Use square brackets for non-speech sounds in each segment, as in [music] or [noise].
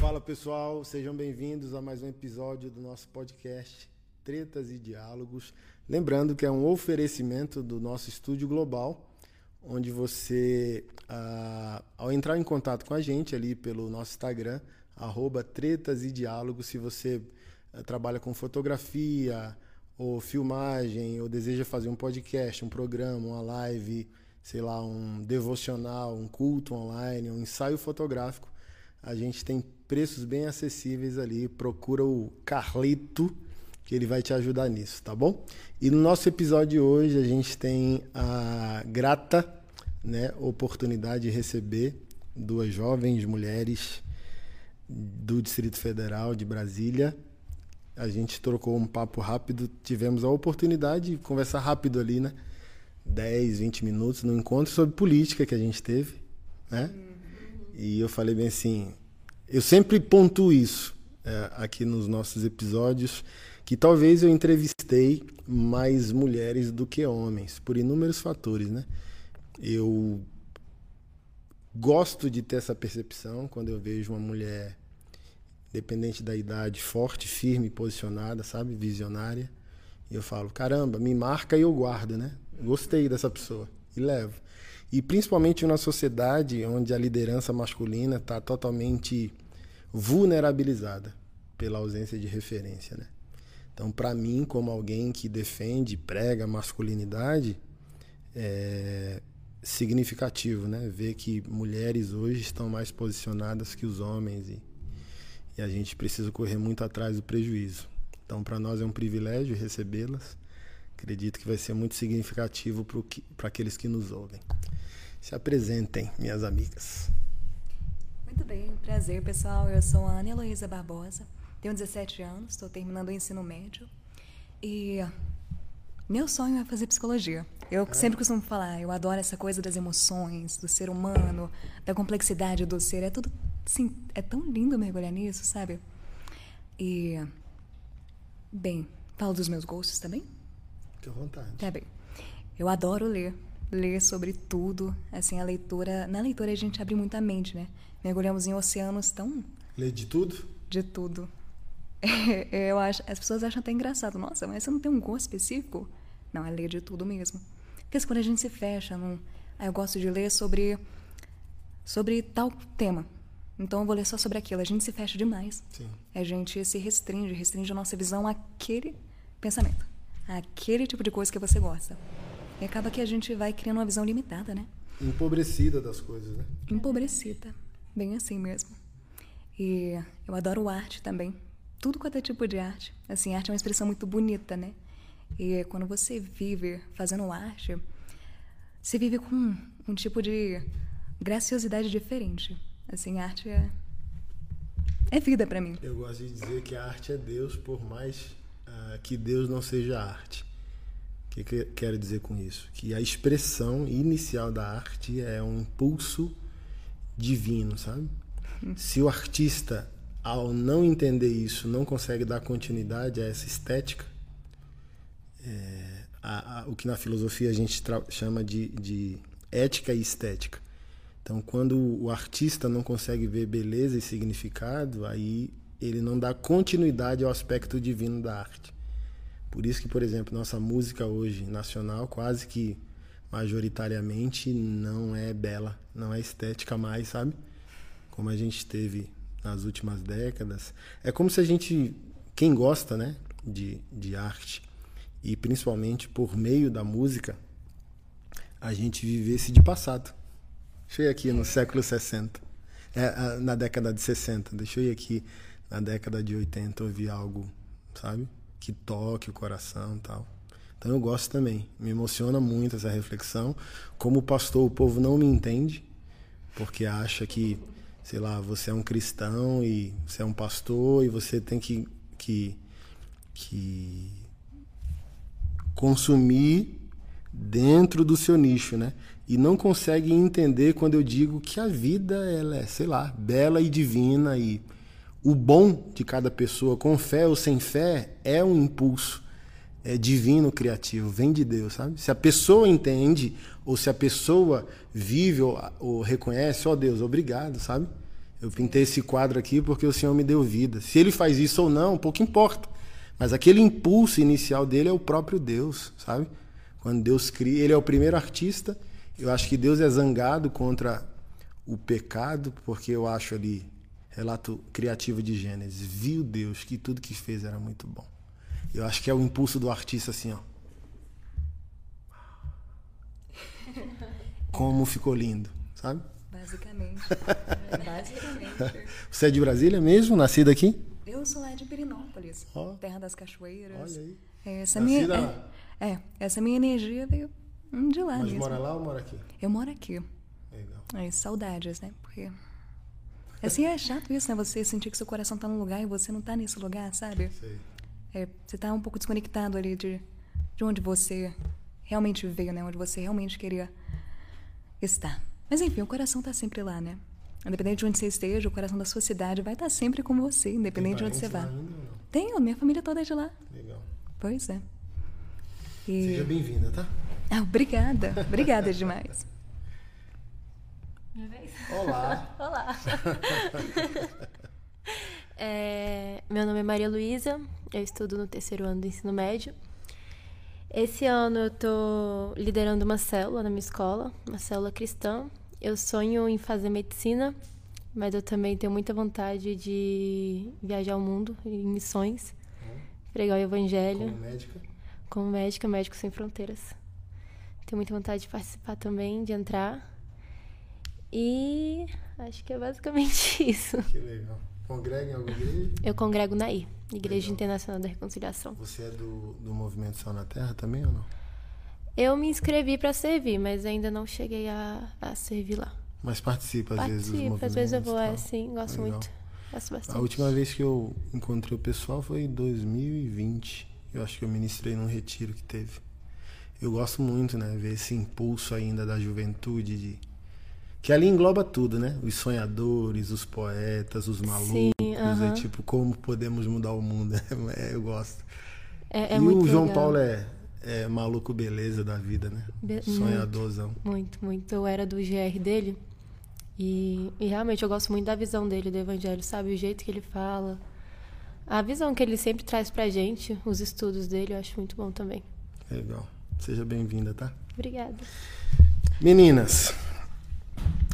Fala pessoal, sejam bem-vindos a mais um episódio do nosso podcast Tretas e Diálogos. Lembrando que é um oferecimento do nosso estúdio global, onde você, ah, ao entrar em contato com a gente ali pelo nosso Instagram, arroba Tretas e Diálogos, se você ah, trabalha com fotografia ou filmagem, ou deseja fazer um podcast, um programa, uma live, sei lá, um devocional, um culto online, um ensaio fotográfico, a gente tem preços bem acessíveis ali. Procura o Carlito, que ele vai te ajudar nisso, tá bom? E no nosso episódio de hoje a gente tem a grata né, oportunidade de receber duas jovens mulheres do Distrito Federal de Brasília. A gente trocou um papo rápido, tivemos a oportunidade de conversar rápido ali, né? 10, 20 minutos no encontro sobre política que a gente teve, né? E eu falei bem assim, eu sempre pontuo isso é, aqui nos nossos episódios, que talvez eu entrevistei mais mulheres do que homens, por inúmeros fatores, né? Eu gosto de ter essa percepção quando eu vejo uma mulher, dependente da idade, forte, firme, posicionada, sabe? Visionária. E eu falo, caramba, me marca e eu guardo, né? Gostei dessa pessoa e levo. E principalmente numa sociedade onde a liderança masculina está totalmente vulnerabilizada pela ausência de referência, né? Então, para mim, como alguém que defende, prega masculinidade, é significativo, né? Ver que mulheres hoje estão mais posicionadas que os homens e, e a gente precisa correr muito atrás do prejuízo. Então, para nós é um privilégio recebê-las. Acredito que vai ser muito significativo para aqueles que nos ouvem. Se apresentem, minhas amigas. Muito bem, prazer pessoal. Eu sou a Ana Heloísa Barbosa, tenho 17 anos, estou terminando o ensino médio e meu sonho é fazer psicologia. Eu é. sempre costumo falar, eu adoro essa coisa das emoções, do ser humano, da complexidade do ser. É tudo, assim, é tão lindo mergulhar nisso, sabe? E, bem, falo dos meus gostos também? Fique à vontade. Tá bem. Eu adoro ler ler sobre tudo. Assim, a leitura. Na leitura a gente abre muita mente, né? Mergulhamos em oceanos tão. Ler de tudo? De tudo. [laughs] É, eu acho, as pessoas acham até engraçado. Nossa, mas você não tem um gosto específico? Não, é ler de tudo mesmo. Porque quando a gente se fecha num. Ah, eu gosto de ler sobre. sobre tal tema. Então eu vou ler só sobre aquilo. A gente se fecha demais. Sim. A gente se restringe, restringe a nossa visão àquele pensamento. Àquele tipo de coisa que você gosta. E acaba que a gente vai criando uma visão limitada, né? Empobrecida das coisas, né? Empobrecida. Bem assim mesmo. E eu adoro arte também. Tudo quanto é tipo de arte. Assim, arte é uma expressão muito bonita, né? E quando você vive fazendo arte, você vive com um, um tipo de graciosidade diferente. Assim, arte é é vida para mim. Eu gosto de dizer que a arte é Deus, por mais uh, que Deus não seja arte. O que, que quero dizer com isso? Que a expressão inicial da arte é um impulso divino, sabe? Se o artista, ao não entender isso, não consegue dar continuidade a essa estética, é, a, a, o que na filosofia a gente chama de, de ética e estética. Então, quando o artista não consegue ver beleza e significado, aí ele não dá continuidade ao aspecto divino da arte. Por isso que, por exemplo, nossa música hoje nacional quase que majoritariamente não é bela, não é estética mais, sabe? Como a gente teve nas últimas décadas. É como se a gente, quem gosta, né, de, de arte e principalmente por meio da música, a gente vivesse de passado. Deixa eu ir aqui no século 60, é, na década de 60, deixa eu ir aqui na década de 80 ouvir algo, sabe? Que toque o coração tal. Então eu gosto também. Me emociona muito essa reflexão. Como pastor, o povo não me entende, porque acha que, sei lá, você é um cristão e você é um pastor e você tem que, que, que consumir dentro do seu nicho, né? E não consegue entender quando eu digo que a vida ela é, sei lá, bela e divina e o bom de cada pessoa, com fé ou sem fé, é um impulso é divino criativo, vem de Deus, sabe? Se a pessoa entende ou se a pessoa vive ou, ou reconhece, ó oh, Deus, obrigado, sabe? Eu pintei esse quadro aqui porque o Senhor me deu vida. Se ele faz isso ou não, pouco importa. Mas aquele impulso inicial dele é o próprio Deus, sabe? Quando Deus cria, ele é o primeiro artista. Eu acho que Deus é zangado contra o pecado, porque eu acho ali relato criativo de Gênesis, viu Deus que tudo que fez era muito bom. Eu acho que é o impulso do artista assim, ó. [laughs] Como ficou lindo, sabe? Basicamente. [laughs] Basicamente. Você é de Brasília mesmo? Nascido aqui? Eu sou lá de Pirinópolis, oh. terra das cachoeiras. Olha aí. Essa minha, é, é, essa minha energia veio de lá Mas mesmo. mora lá ou mora aqui? Eu moro aqui. Legal. É, saudades, né? Porque Assim, é chato isso, né? Você sentir que seu coração tá num lugar e você não tá nesse lugar, sabe? Sei. É, você tá um pouco desconectado ali de, de onde você realmente veio, né? Onde você realmente queria estar. Mas enfim, o coração tá sempre lá, né? Independente de onde você esteja, o coração da sua cidade vai estar tá sempre com você, independente de onde você vá. Tenho, minha família toda é de lá. Legal. Pois é. E... Seja bem-vinda, tá? Ah, obrigada. Obrigada demais. Minha vez? Olá. [laughs] Olá. [laughs] é, meu nome é Maria Luísa, eu estudo no terceiro ano do ensino médio. Esse ano eu estou liderando uma célula na minha escola, uma célula cristã. Eu sonho em fazer medicina, mas eu também tenho muita vontade de viajar ao mundo em missões, hum. pregar o evangelho. Como médica? Como médica, médico sem fronteiras. Tenho muita vontade de participar também, de entrar. E acho que é basicamente [laughs] isso. Que legal. Congrega em alguma igreja? Eu congrego na I, Igreja legal. Internacional da Reconciliação. Você é do, do Movimento Sal na Terra também ou não? Eu me inscrevi para servir, mas ainda não cheguei a, a servir lá. Mas participa às Participa, vezes dos movimentos. às vezes eu vou, é, sim, gosto legal. muito. Gosto bastante. A última vez que eu encontrei o pessoal foi em 2020. Eu acho que eu ministrei num retiro que teve. Eu gosto muito, né? Ver esse impulso ainda da juventude de que ali engloba tudo, né? Os sonhadores, os poetas, os malucos. Sim, uh -huh. É tipo, como podemos mudar o mundo. [laughs] É, eu gosto. É, é e o João legal. Paulo é, é maluco beleza da vida, né? Be Sonhadorzão. Muito, muito. Eu era do GR dele. E, e realmente eu gosto muito da visão dele do evangelho, sabe? O jeito que ele fala. A visão que ele sempre traz pra gente, os estudos dele, eu acho muito bom também. Legal. Seja bem-vinda, tá? Obrigada. Meninas,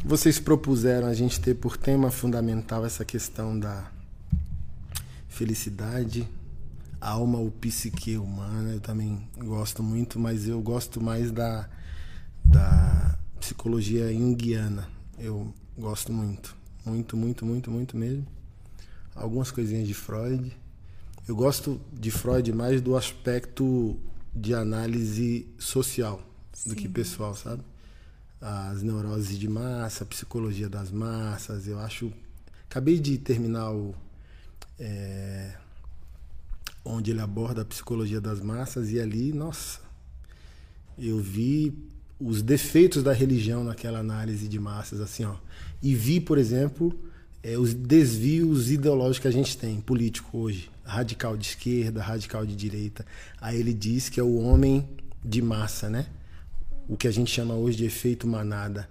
vocês propuseram a gente ter por tema fundamental essa questão da felicidade, alma ou psique humana. Eu também gosto muito, mas eu gosto mais da, da psicologia junguiana. Eu gosto muito. Muito, muito, muito, muito mesmo. Algumas coisinhas de Freud. Eu gosto de Freud mais do aspecto de análise social Sim. do que pessoal, sabe? As neuroses de massa, a psicologia das massas. Eu acho. Acabei de terminar o. É, onde ele aborda a psicologia das massas, e ali, nossa, eu vi os defeitos da religião naquela análise de massas, assim, ó. E vi, por exemplo, é, os desvios ideológicos que a gente tem, político hoje. Radical de esquerda, radical de direita. Aí ele diz que é o homem de massa, né? O que a gente chama hoje de efeito manada.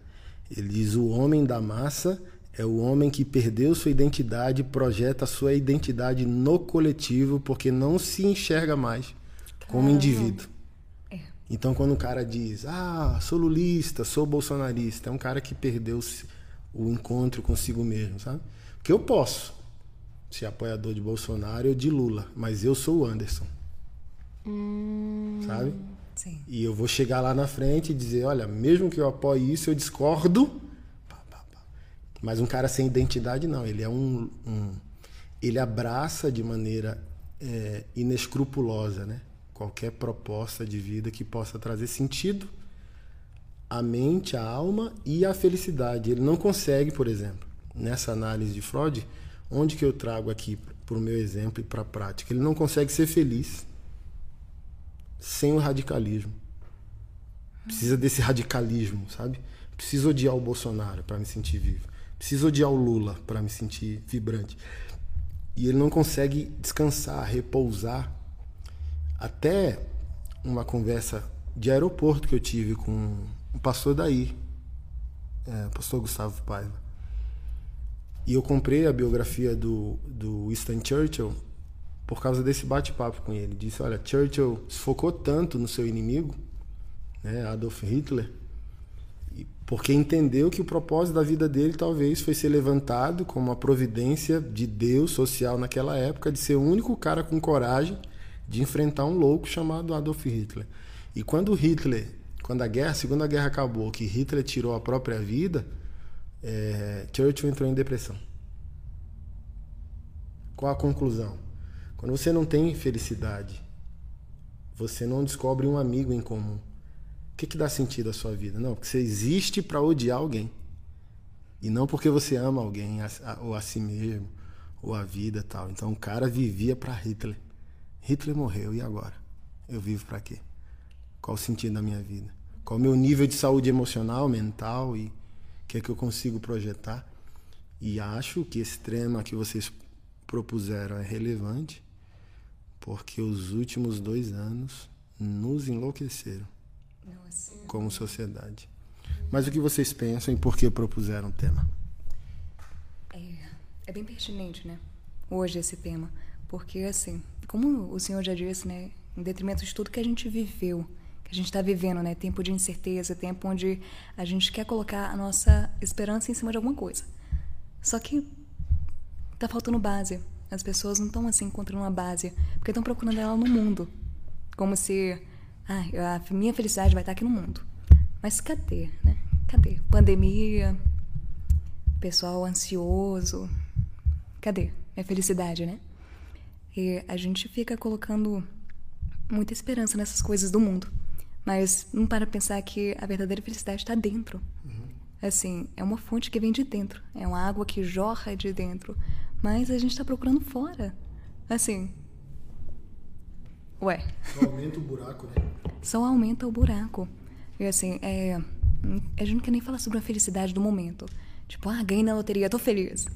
Ele diz: o homem da massa é o homem que perdeu sua identidade, projeta sua identidade no coletivo, porque não se enxerga mais como Caramba. indivíduo. É. Então, quando o cara diz, ah, sou lulista, sou bolsonarista, é um cara que perdeu o encontro consigo mesmo, sabe? Porque eu posso ser apoiador de Bolsonaro ou de Lula, mas eu sou o Anderson. Hum... Sabe? Sim. E eu vou chegar lá na frente e dizer, olha, mesmo que eu apoie isso, eu discordo. Mas um cara sem identidade não, ele é um, um ele abraça de maneira é, inescrupulosa, né? Qualquer proposta de vida que possa trazer sentido à mente, à alma e à felicidade. Ele não consegue, por exemplo, nessa análise de Freud, onde que eu trago aqui para o meu exemplo e para a prática, ele não consegue ser feliz sem o radicalismo. Precisa desse radicalismo, sabe? Preciso odiar o Bolsonaro para me sentir vivo. Preciso odiar o Lula para me sentir vibrante. E ele não consegue descansar, repousar Até uma conversa de aeroporto que eu tive com o pastor daí, é, o pastor Gustavo Paiva. E eu comprei a biografia do, do Winston Churchill por causa desse bate-papo com ele. Disse: Olha, Churchill se focou tanto no seu inimigo, né, Adolf Hitler, porque entendeu que o propósito da vida dele talvez foi ser levantado como uma providência de Deus social naquela época, de ser o único cara com coragem de enfrentar um louco chamado Adolf Hitler. E quando Hitler, quando a guerra, a Segunda Guerra acabou, que Hitler tirou a própria vida, é, Churchill entrou em depressão. Qual a conclusão? Quando você não tem felicidade, você não descobre um amigo em comum. O que, que dá sentido à sua vida? Não, porque você existe para odiar alguém. E não porque você ama alguém, ou a si mesmo, ou a vida tal. Então o cara vivia para Hitler. Hitler morreu, e agora? Eu vivo para quê? Qual o sentido da minha vida? Qual o meu nível de saúde emocional, mental e o que é que eu consigo projetar? E acho que esse tema que vocês propuseram é relevante, porque os últimos dois anos nos enlouqueceram Nossa. como sociedade. Mas o que vocês pensam e por que propuseram o tema? É, é bem pertinente, né? Hoje esse tema. Porque, assim, como o senhor já disse, né? Em detrimento de tudo que a gente viveu, que a gente está vivendo, né? Tempo de incerteza, tempo onde a gente quer colocar a nossa esperança em cima de alguma coisa. Só que tá faltando base. As pessoas não estão assim encontrando uma base, porque estão procurando ela no mundo. Como se ah, a minha felicidade vai estar aqui no mundo. Mas cadê, né? Cadê? Pandemia, pessoal ansioso. Cadê? É felicidade, né? E a gente fica colocando muita esperança nessas coisas do mundo. Mas não para pensar que a verdadeira felicidade está dentro. Uhum. Assim, é uma fonte que vem de dentro. É uma água que jorra de dentro. Mas a gente está procurando fora. Assim. Ué. Só aumenta o buraco, né? Só aumenta o buraco. E assim, é. A gente não quer nem falar sobre a felicidade do momento. Tipo, ah, ganhei na loteria, tô feliz.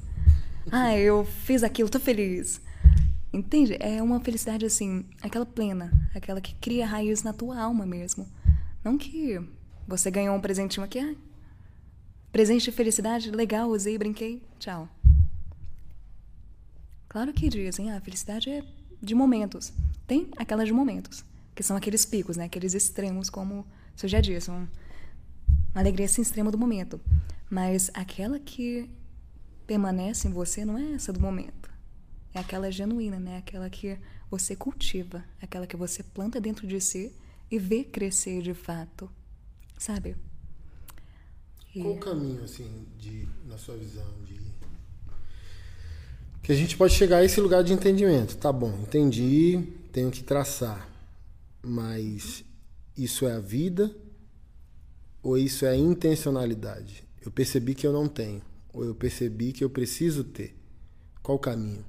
Ah, eu fiz aquilo, tô feliz. Entende? É uma felicidade assim, aquela plena, aquela que cria raiz na tua alma mesmo. Não que você ganhou um presentinho aqui, ah, presente de felicidade, legal, usei, brinquei, tchau. Claro que dizem, ah, a felicidade é de momentos. Tem aquelas de momentos, que são aqueles picos, né? Aqueles extremos, como você já disse, uma alegria assim extrema do momento. Mas aquela que permanece em você não é essa do momento. É aquela genuína, né? Aquela que você cultiva, aquela que você planta dentro de si e vê crescer de fato, sabe? Qual o caminho, assim, de, na sua visão, de que a gente pode chegar a esse lugar de entendimento? Tá bom, entendi, tenho que traçar, mas isso é a vida ou isso é a intencionalidade? Eu percebi que eu não tenho, ou eu percebi que eu preciso ter. Qual o caminho?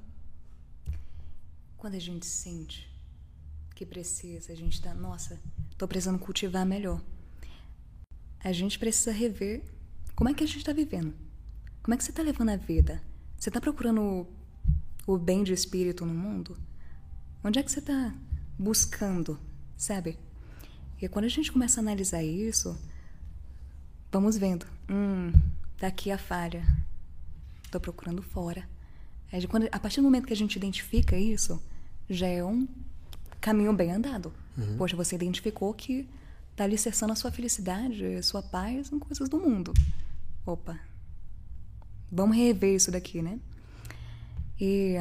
Quando a gente sente que precisa, a gente tá, nossa, tô precisando cultivar melhor. A gente precisa rever como é que a gente está vivendo. Como é que você está levando a vida? Você está procurando o bem de espírito no mundo? Onde é que você está buscando, sabe? E quando a gente começa a analisar isso, vamos vendo. Hum, tá aqui a falha. Tô procurando fora. É quando, a partir do momento que a gente identifica isso, já é um caminho bem andado. Uhum. Poxa, você identificou que está alicerçando a sua felicidade, a sua paz em coisas do mundo. Opa, vamos rever isso daqui, né? E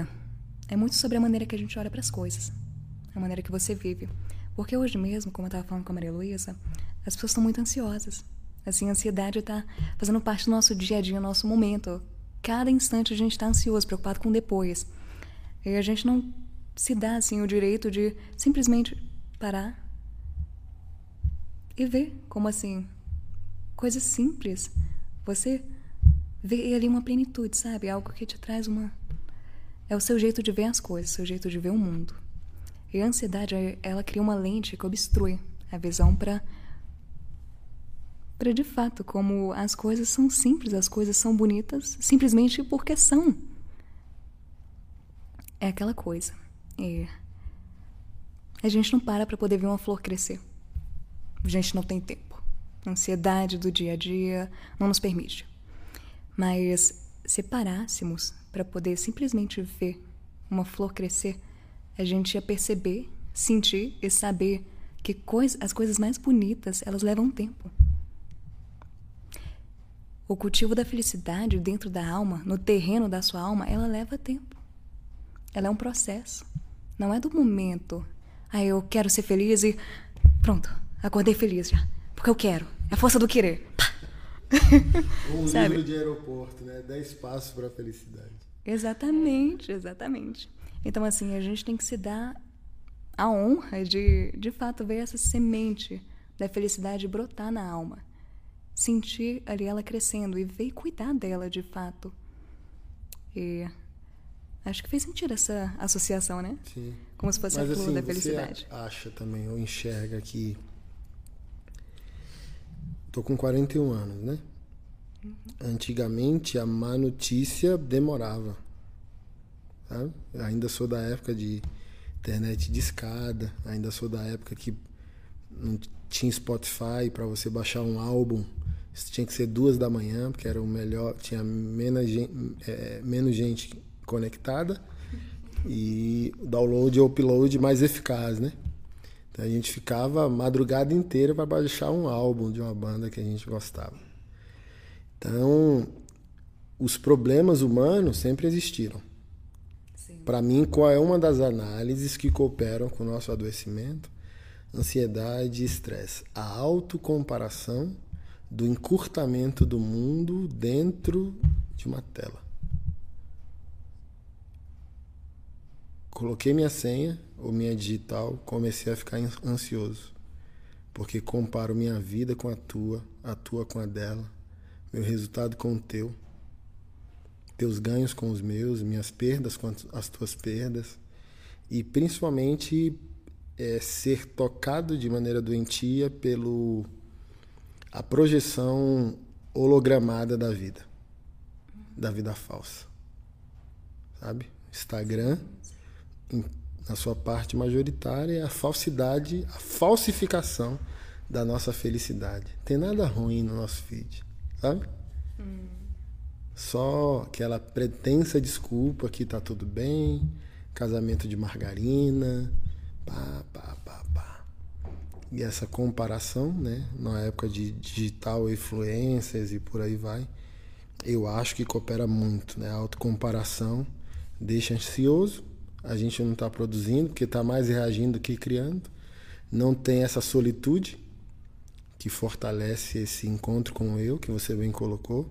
é muito sobre a maneira que a gente olha para as coisas, a maneira que você vive. Porque hoje mesmo, como eu estava falando com a Maria Luísa, as pessoas estão muito ansiosas. Assim, a ansiedade está fazendo parte do nosso dia a dia, nosso momento. Cada instante a gente está ansioso, preocupado com depois. E a gente não se dá assim o direito de simplesmente parar e ver como assim coisas simples você vê ali uma plenitude sabe algo que te traz uma é o seu jeito de ver as coisas o seu jeito de ver o mundo e a ansiedade ela cria uma lente que obstrui a visão para para de fato como as coisas são simples as coisas são bonitas simplesmente porque são é aquela coisa é, a gente não para para poder ver uma flor crescer. A gente não tem tempo. A ansiedade do dia a dia não nos permite. Mas se parássemos para poder simplesmente ver uma flor crescer, a gente ia perceber, sentir e saber que coisa, as coisas mais bonitas elas levam tempo. O cultivo da felicidade dentro da alma, no terreno da sua alma, ela leva tempo. Ela é um processo. Não é do momento. Ah, eu quero ser feliz e pronto, acordei feliz já. Porque eu quero. É a força do querer. [laughs] Um Sabe? livro de aeroporto, né? Dez passos para a felicidade. Exatamente, exatamente. Então, assim, a gente tem que se dar a honra de, de fato, ver essa semente da felicidade brotar na alma sentir ali ela crescendo e ver e cuidar dela de fato. E acho que fez sentido essa associação, né? Sim. Como se fosse Mas, a flor assim, da felicidade. Você acha também, ou enxerga que. Tô com 41 anos, né? Uhum. Antigamente a má notícia demorava. Ainda sou da época de internet de escada, ainda sou da época que não tinha Spotify para você baixar um álbum isso tinha que ser duas da manhã, porque era o melhor, tinha menos gente, é, menos gente conectada [laughs] e download e upload mais eficaz, né? Então a gente ficava a madrugada inteira para baixar um álbum de uma banda que a gente gostava. Então, os problemas humanos sempre existiram. Para mim, qual é uma das análises que cooperam com o nosso adoecimento? Ansiedade e estresse. A autocomparação do encurtamento do mundo dentro de uma tela. Coloquei minha senha ou minha digital, comecei a ficar ansioso, porque comparo minha vida com a tua, a tua com a dela, meu resultado com o teu, teus ganhos com os meus, minhas perdas com as tuas perdas, e principalmente é, ser tocado de maneira doentia pelo a projeção hologramada da vida, da vida falsa. Sabe? Instagram, na sua parte majoritária, é a falsidade, a falsificação da nossa felicidade. Tem nada ruim no nosso feed, sabe? Hum. Só aquela pretensa desculpa que tá tudo bem, casamento de margarina, pá, pá, pá, pá e essa comparação, né, na época de digital influências e por aí vai, eu acho que coopera muito, né? A autocomparação deixa ansioso, a gente não está produzindo, porque está mais reagindo que criando, não tem essa solitude que fortalece esse encontro com o eu, que você bem colocou.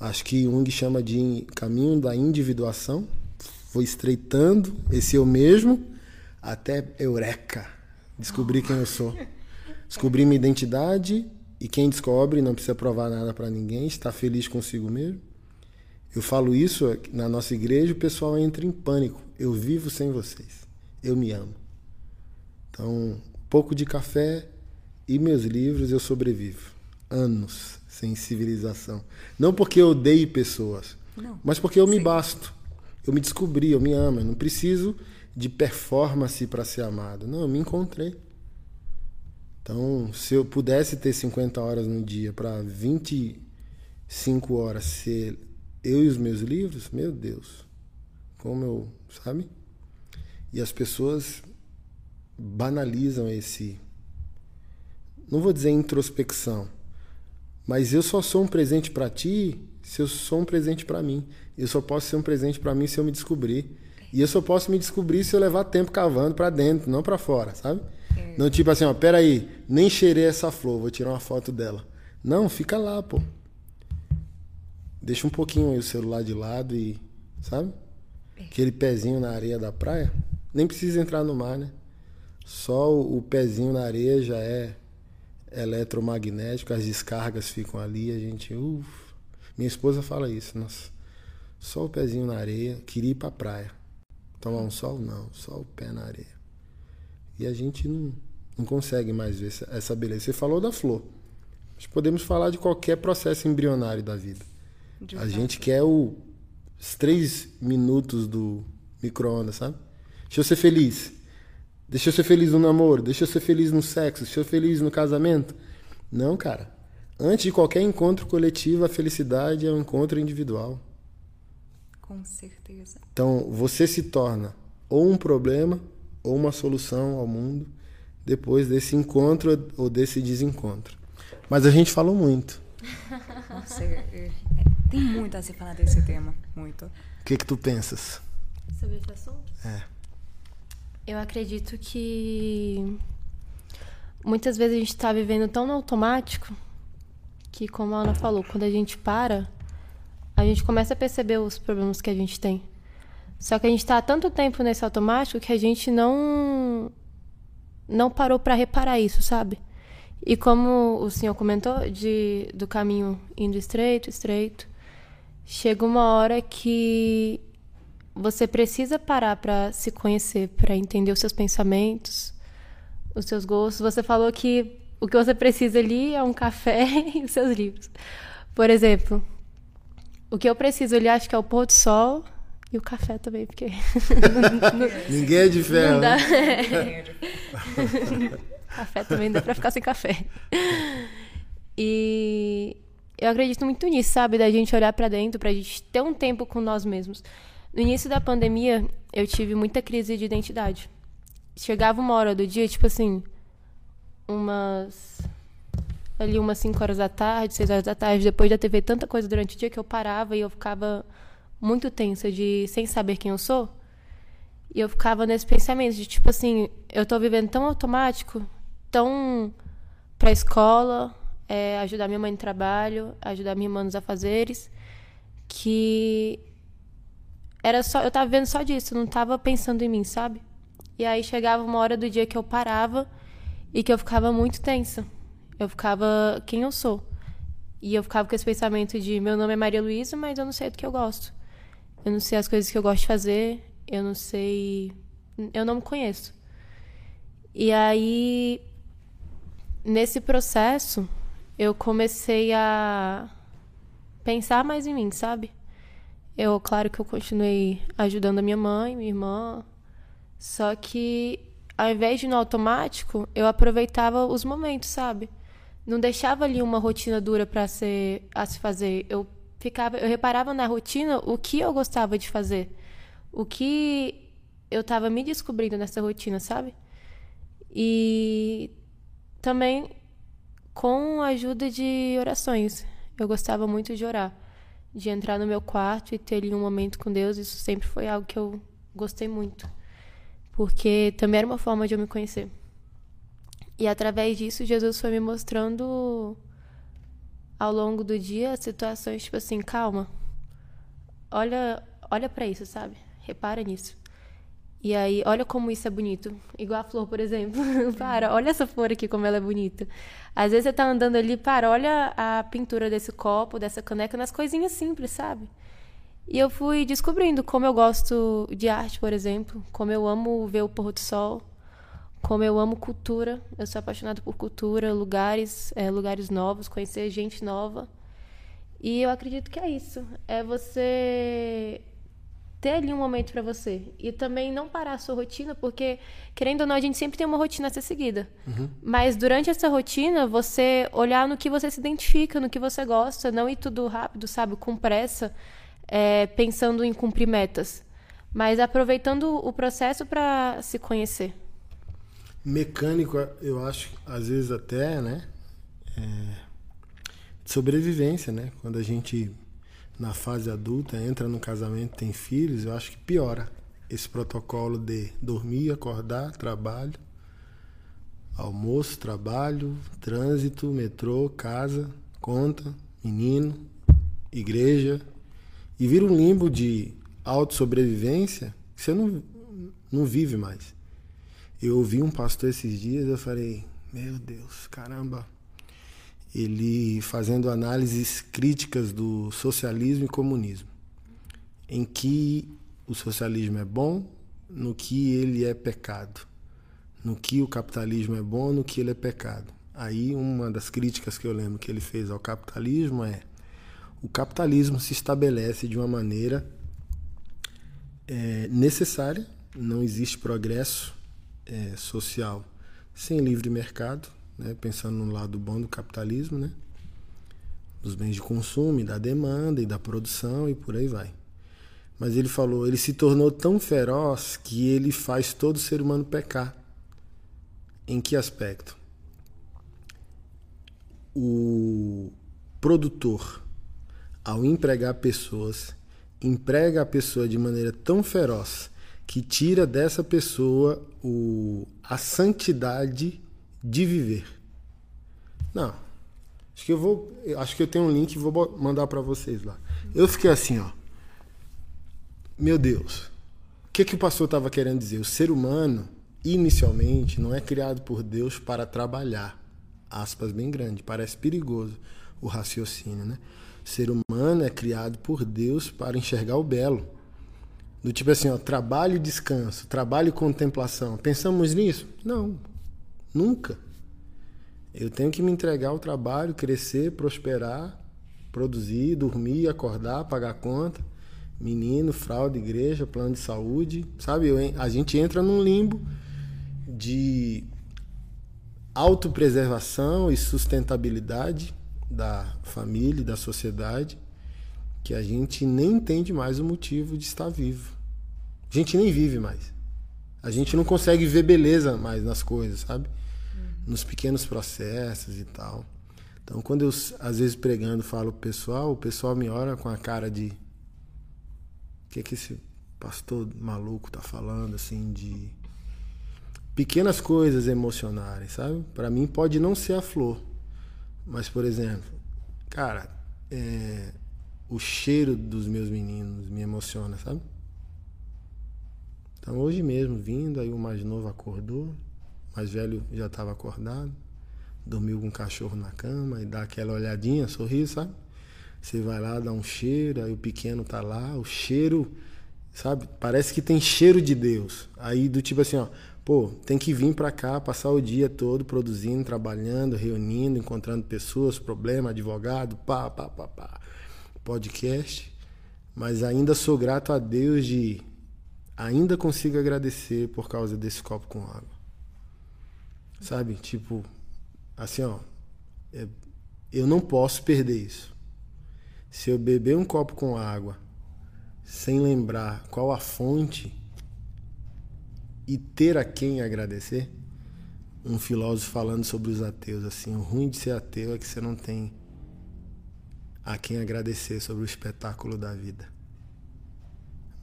Acho que Jung chama de caminho da individuação, foi estreitando esse eu mesmo até eureka, descobrir quem eu sou. Descobrir minha identidade e quem descobre não precisa provar nada para ninguém, está feliz consigo mesmo. Eu falo isso na nossa igreja, o pessoal entra em pânico. Eu vivo sem vocês. Eu me amo. Então, pouco de café e meus livros eu sobrevivo. Anos sem civilização. Não porque eu odeie pessoas, não. mas porque eu Sim. me basto. Eu me descobri, eu me amo. Eu não preciso de performance para ser amado. Não, eu me encontrei. Então, se eu pudesse ter 50 horas no dia para 25 horas ser eu e os meus livros, meu Deus, como eu, sabe? E as pessoas banalizam esse não vou dizer introspecção, mas eu só sou um presente para ti se eu sou um presente para mim. Eu só posso ser um presente para mim se eu me descobrir. E eu só posso me descobrir se eu levar tempo cavando para dentro, não para fora, sabe? É. Não tipo assim, ó, peraí, nem cheirei essa flor, vou tirar uma foto dela. Não, fica lá, pô. Deixa um pouquinho aí o celular de lado e, sabe? Aquele pezinho na areia da praia. Nem precisa entrar no mar, né? Só o pezinho na areia já é eletromagnético, as descargas ficam ali, a gente, uf. Minha esposa fala isso, nossa. Só o pezinho na areia, queria ir pra praia. Tomar um sol? Não, só o pé na areia. E a gente não, não consegue mais ver essa, beleza. Você falou da flor. Mas podemos falar de qualquer processo embrionário da vida. De a gente quer o, os três minutos do micro-ondas, sabe? Deixa eu ser feliz. Deixa eu ser feliz no namoro, deixa eu ser feliz no sexo, deixa eu ser feliz no casamento. Não, cara. Antes de qualquer encontro coletivo, a felicidade é um encontro individual. Com certeza. Então, você se torna ou um problema ou uma solução ao mundo depois desse encontro ou desse desencontro. Mas a gente falou muito. [laughs] Nossa, é, tem muito a se falar desse tema. Muito. O que, que tu pensas? Sobre esse assunto? É. Eu acredito que muitas vezes a gente está vivendo tão no automático que, como a Ana falou, quando a gente para, a gente começa a perceber os problemas que a gente tem. Só que a gente está há tanto tempo nesse automático que a gente não não parou para reparar isso, sabe? E como o senhor comentou de do caminho indo estreito, estreito, chega uma hora que você precisa parar para se conhecer, para entender os seus pensamentos, os seus gostos. Você falou que o que você precisa ali é um café [laughs] e os seus livros. Por exemplo, o que eu preciso ali acho que é o pôr do sol e o café também, porque. [laughs] Ninguém é de ferro. Não dá. né? [laughs] café também dá pra ficar sem café. E eu acredito muito nisso, sabe? Da gente olhar pra dentro, pra gente ter um tempo com nós mesmos. No início da pandemia, eu tive muita crise de identidade. Chegava uma hora do dia, tipo assim, umas. Ali umas 5 horas da tarde, 6 horas da tarde, depois de ter feito tanta coisa durante o dia que eu parava e eu ficava muito tensa de sem saber quem eu sou. E eu ficava nesse pensamento de tipo assim, eu tô vivendo tão automático, tão pra escola, é, ajudar minha mãe no trabalho, ajudar minha irmã nos afazeres, que era só, eu tava vivendo só disso, não tava pensando em mim, sabe? E aí chegava uma hora do dia que eu parava e que eu ficava muito tensa. Eu ficava quem eu sou. E eu ficava com esse pensamento de meu nome é Maria Luísa, mas eu não sei do que eu gosto. Eu não sei as coisas que eu gosto de fazer, eu não sei, eu não me conheço. E aí nesse processo eu comecei a pensar mais em mim, sabe? Eu, claro que eu continuei ajudando a minha mãe, minha irmã, só que ao invés de no automático, eu aproveitava os momentos, sabe? Não deixava ali uma rotina dura para ser a se fazer. Eu ficava, eu reparava na rotina o que eu gostava de fazer, o que eu estava me descobrindo nessa rotina, sabe? E também com a ajuda de orações. Eu gostava muito de orar, de entrar no meu quarto e ter ali um momento com Deus. Isso sempre foi algo que eu gostei muito, porque também era uma forma de eu me conhecer. E através disso, Jesus foi me mostrando ao longo do dia situações tipo assim, calma. Olha, olha para isso, sabe? Repara nisso. E aí, olha como isso é bonito. Igual a flor, por exemplo. [laughs] para, olha essa flor aqui como ela é bonita. Às vezes você tá andando ali, para, olha a pintura desse copo, dessa caneca, nas coisinhas simples, sabe? E eu fui descobrindo como eu gosto de arte, por exemplo, como eu amo ver o pôr do sol, como eu amo cultura. Eu sou apaixonada por cultura, lugares, é, lugares novos, conhecer gente nova. E eu acredito que é isso. É você ter ali um momento para você e também não parar a sua rotina, porque querendo ou não a gente sempre tem uma rotina a ser seguida. Uhum. Mas durante essa rotina, você olhar no que você se identifica, no que você gosta, não ir tudo rápido, sabe, com pressa, é, pensando em cumprir metas, mas aproveitando o processo para se conhecer. Mecânico, eu acho, às vezes até, né? É, sobrevivência, né? Quando a gente na fase adulta, entra no casamento, tem filhos, eu acho que piora esse protocolo de dormir, acordar, trabalho, almoço, trabalho, trânsito, metrô, casa, conta, menino, igreja. E vira um limbo de autossobrevivência que você não, não vive mais. Eu ouvi um pastor esses dias, eu falei, meu Deus, caramba, ele fazendo análises críticas do socialismo e comunismo, em que o socialismo é bom, no que ele é pecado, no que o capitalismo é bom, no que ele é pecado. Aí uma das críticas que eu lembro que ele fez ao capitalismo é o capitalismo se estabelece de uma maneira é, necessária, não existe progresso é, social sem livre mercado, né? pensando no lado bom do capitalismo, né? dos bens de consumo, e da demanda e da produção e por aí vai. Mas ele falou, ele se tornou tão feroz que ele faz todo ser humano pecar. Em que aspecto? O produtor, ao empregar pessoas, emprega a pessoa de maneira tão feroz que tira dessa pessoa o, a santidade de viver. Não. Acho que eu vou, acho que eu tenho um link e vou mandar para vocês lá. Eu fiquei assim, ó. Meu Deus. O que que o pastor estava querendo dizer? O ser humano inicialmente não é criado por Deus para trabalhar. Aspas bem grande, parece perigoso o raciocínio, né? O ser humano é criado por Deus para enxergar o belo. Do tipo assim, ó, trabalho e descanso, trabalho e contemplação. Pensamos nisso? Não, nunca. Eu tenho que me entregar ao trabalho, crescer, prosperar, produzir, dormir, acordar, pagar conta. Menino, fraude, igreja, plano de saúde, sabe? Eu, a gente entra num limbo de autopreservação e sustentabilidade da família e da sociedade que a gente nem entende mais o motivo de estar vivo. A gente nem vive mais. A gente não consegue ver beleza mais nas coisas, sabe? Nos pequenos processos e tal. Então, quando eu, às vezes, pregando, falo pro pessoal, o pessoal me olha com a cara de. O que, é que esse pastor maluco tá falando, assim, de. Pequenas coisas emocionais, sabe? Para mim, pode não ser a flor. Mas, por exemplo, cara, é, o cheiro dos meus meninos me emociona, sabe? Então hoje mesmo, vindo, aí o mais novo acordou, mais velho já estava acordado, dormiu com o cachorro na cama e dá aquela olhadinha, sorriso, sabe? Você vai lá, dá um cheiro, aí o pequeno tá lá, o cheiro, sabe? Parece que tem cheiro de Deus. Aí do tipo assim, ó, pô, tem que vir para cá, passar o dia todo produzindo, trabalhando, reunindo, encontrando pessoas, problema, advogado, pá, pá, pá, pá podcast, mas ainda sou grato a Deus de ainda consigo agradecer por causa desse copo com água. Sabe? Tipo, assim, ó, é, eu não posso perder isso. Se eu beber um copo com água sem lembrar qual a fonte e ter a quem agradecer, um filósofo falando sobre os ateus assim, o ruim de ser ateu é que você não tem a quem agradecer sobre o espetáculo da vida.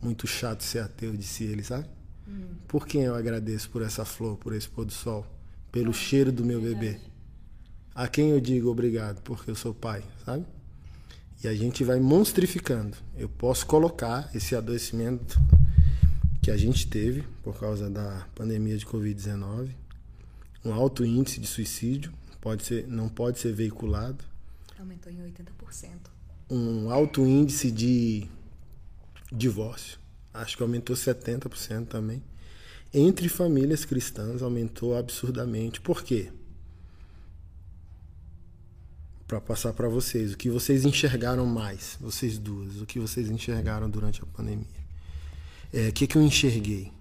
Muito chato ser ateu, disse ele, sabe? Hum. Por quem eu agradeço por essa flor, por esse pôr do sol, pelo ah, cheiro do meu bebê? A quem eu digo obrigado, porque eu sou pai, sabe? E a gente vai monstrificando. Eu posso colocar esse adoecimento que a gente teve por causa da pandemia de Covid-19, um alto índice de suicídio, pode ser, não pode ser veiculado Aumentou em 80%. Um alto índice de divórcio. Acho que aumentou 70% também. Entre famílias cristãs aumentou absurdamente. Por quê? Para passar para vocês, o que vocês enxergaram mais, vocês duas, o que vocês enxergaram durante a pandemia. É, o que, que eu enxerguei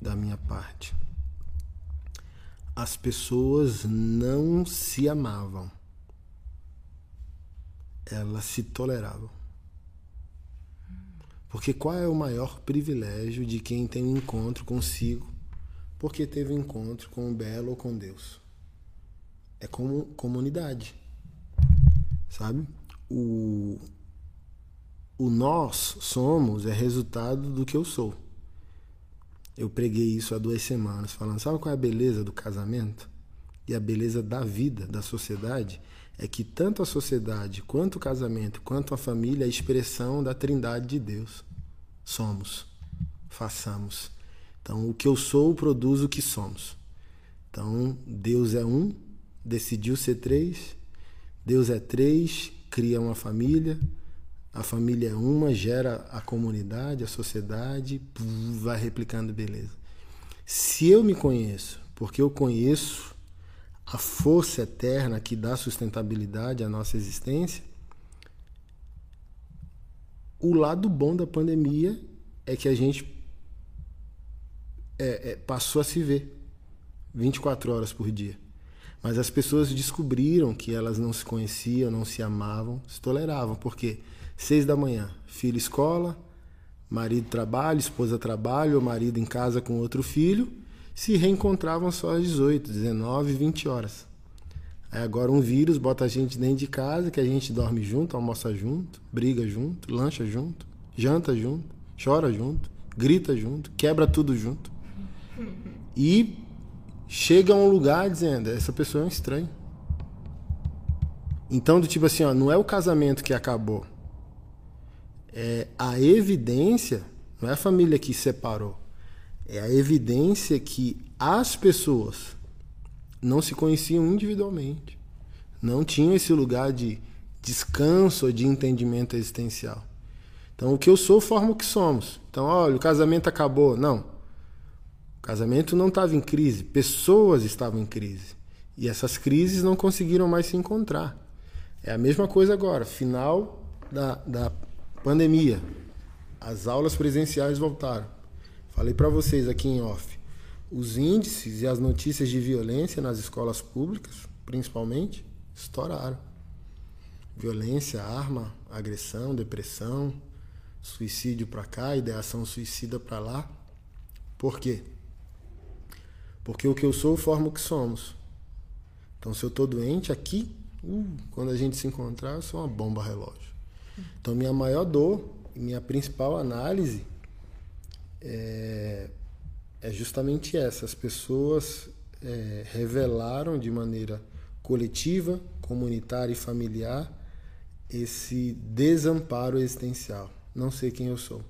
da minha parte? As pessoas não se amavam elas se toleravam. Porque qual é o maior privilégio de quem tem um encontro consigo porque teve um encontro com o belo ou com Deus? É como comunidade. Sabe? O, o nós somos é resultado do que eu sou. Eu preguei isso há duas semanas, falando: sabe qual é a beleza do casamento? E a beleza da vida, da sociedade? É que tanto a sociedade, quanto o casamento, quanto a família é a expressão da trindade de Deus. Somos, façamos. Então, o que eu sou produz o que somos. Então, Deus é um, decidiu ser três. Deus é três, cria uma família. A família é uma, gera a comunidade, a sociedade, vai replicando beleza. Se eu me conheço, porque eu conheço a força eterna que dá sustentabilidade à nossa existência, o lado bom da pandemia é que a gente é, é, passou a se ver. 24 horas por dia. Mas as pessoas descobriram que elas não se conheciam, não se amavam, se toleravam, porque seis da manhã, filho escola, marido trabalho, esposa trabalho, ou marido em casa com outro filho, se reencontravam só às 18, 19, 20 horas. Aí agora um vírus bota a gente dentro de casa, que a gente dorme junto, almoça junto, briga junto, lancha junto, janta junto, chora junto, grita junto, quebra tudo junto. E chega a um lugar dizendo, essa pessoa é um estranho. Então, do tipo assim, ó, não é o casamento que acabou. É a evidência, não é a família que separou. É a evidência que as pessoas não se conheciam individualmente. Não tinham esse lugar de descanso de entendimento existencial. Então, o que eu sou forma o que somos. Então, olha, o casamento acabou. Não. O casamento não estava em crise, pessoas estavam em crise. E essas crises não conseguiram mais se encontrar. É a mesma coisa agora, final da, da pandemia. As aulas presenciais voltaram. Falei para vocês aqui em off os índices e as notícias de violência nas escolas públicas, principalmente, estouraram. Violência, arma, agressão, depressão, suicídio para cá, ideação suicida para lá. Por quê? Porque o que eu sou forma o que somos. Então, se eu estou doente aqui, uh, quando a gente se encontrar, eu sou uma bomba relógio. Então, minha maior dor, minha principal análise é é justamente essa. As pessoas é, revelaram de maneira coletiva, comunitária e familiar esse desamparo existencial. Não sei quem eu sou.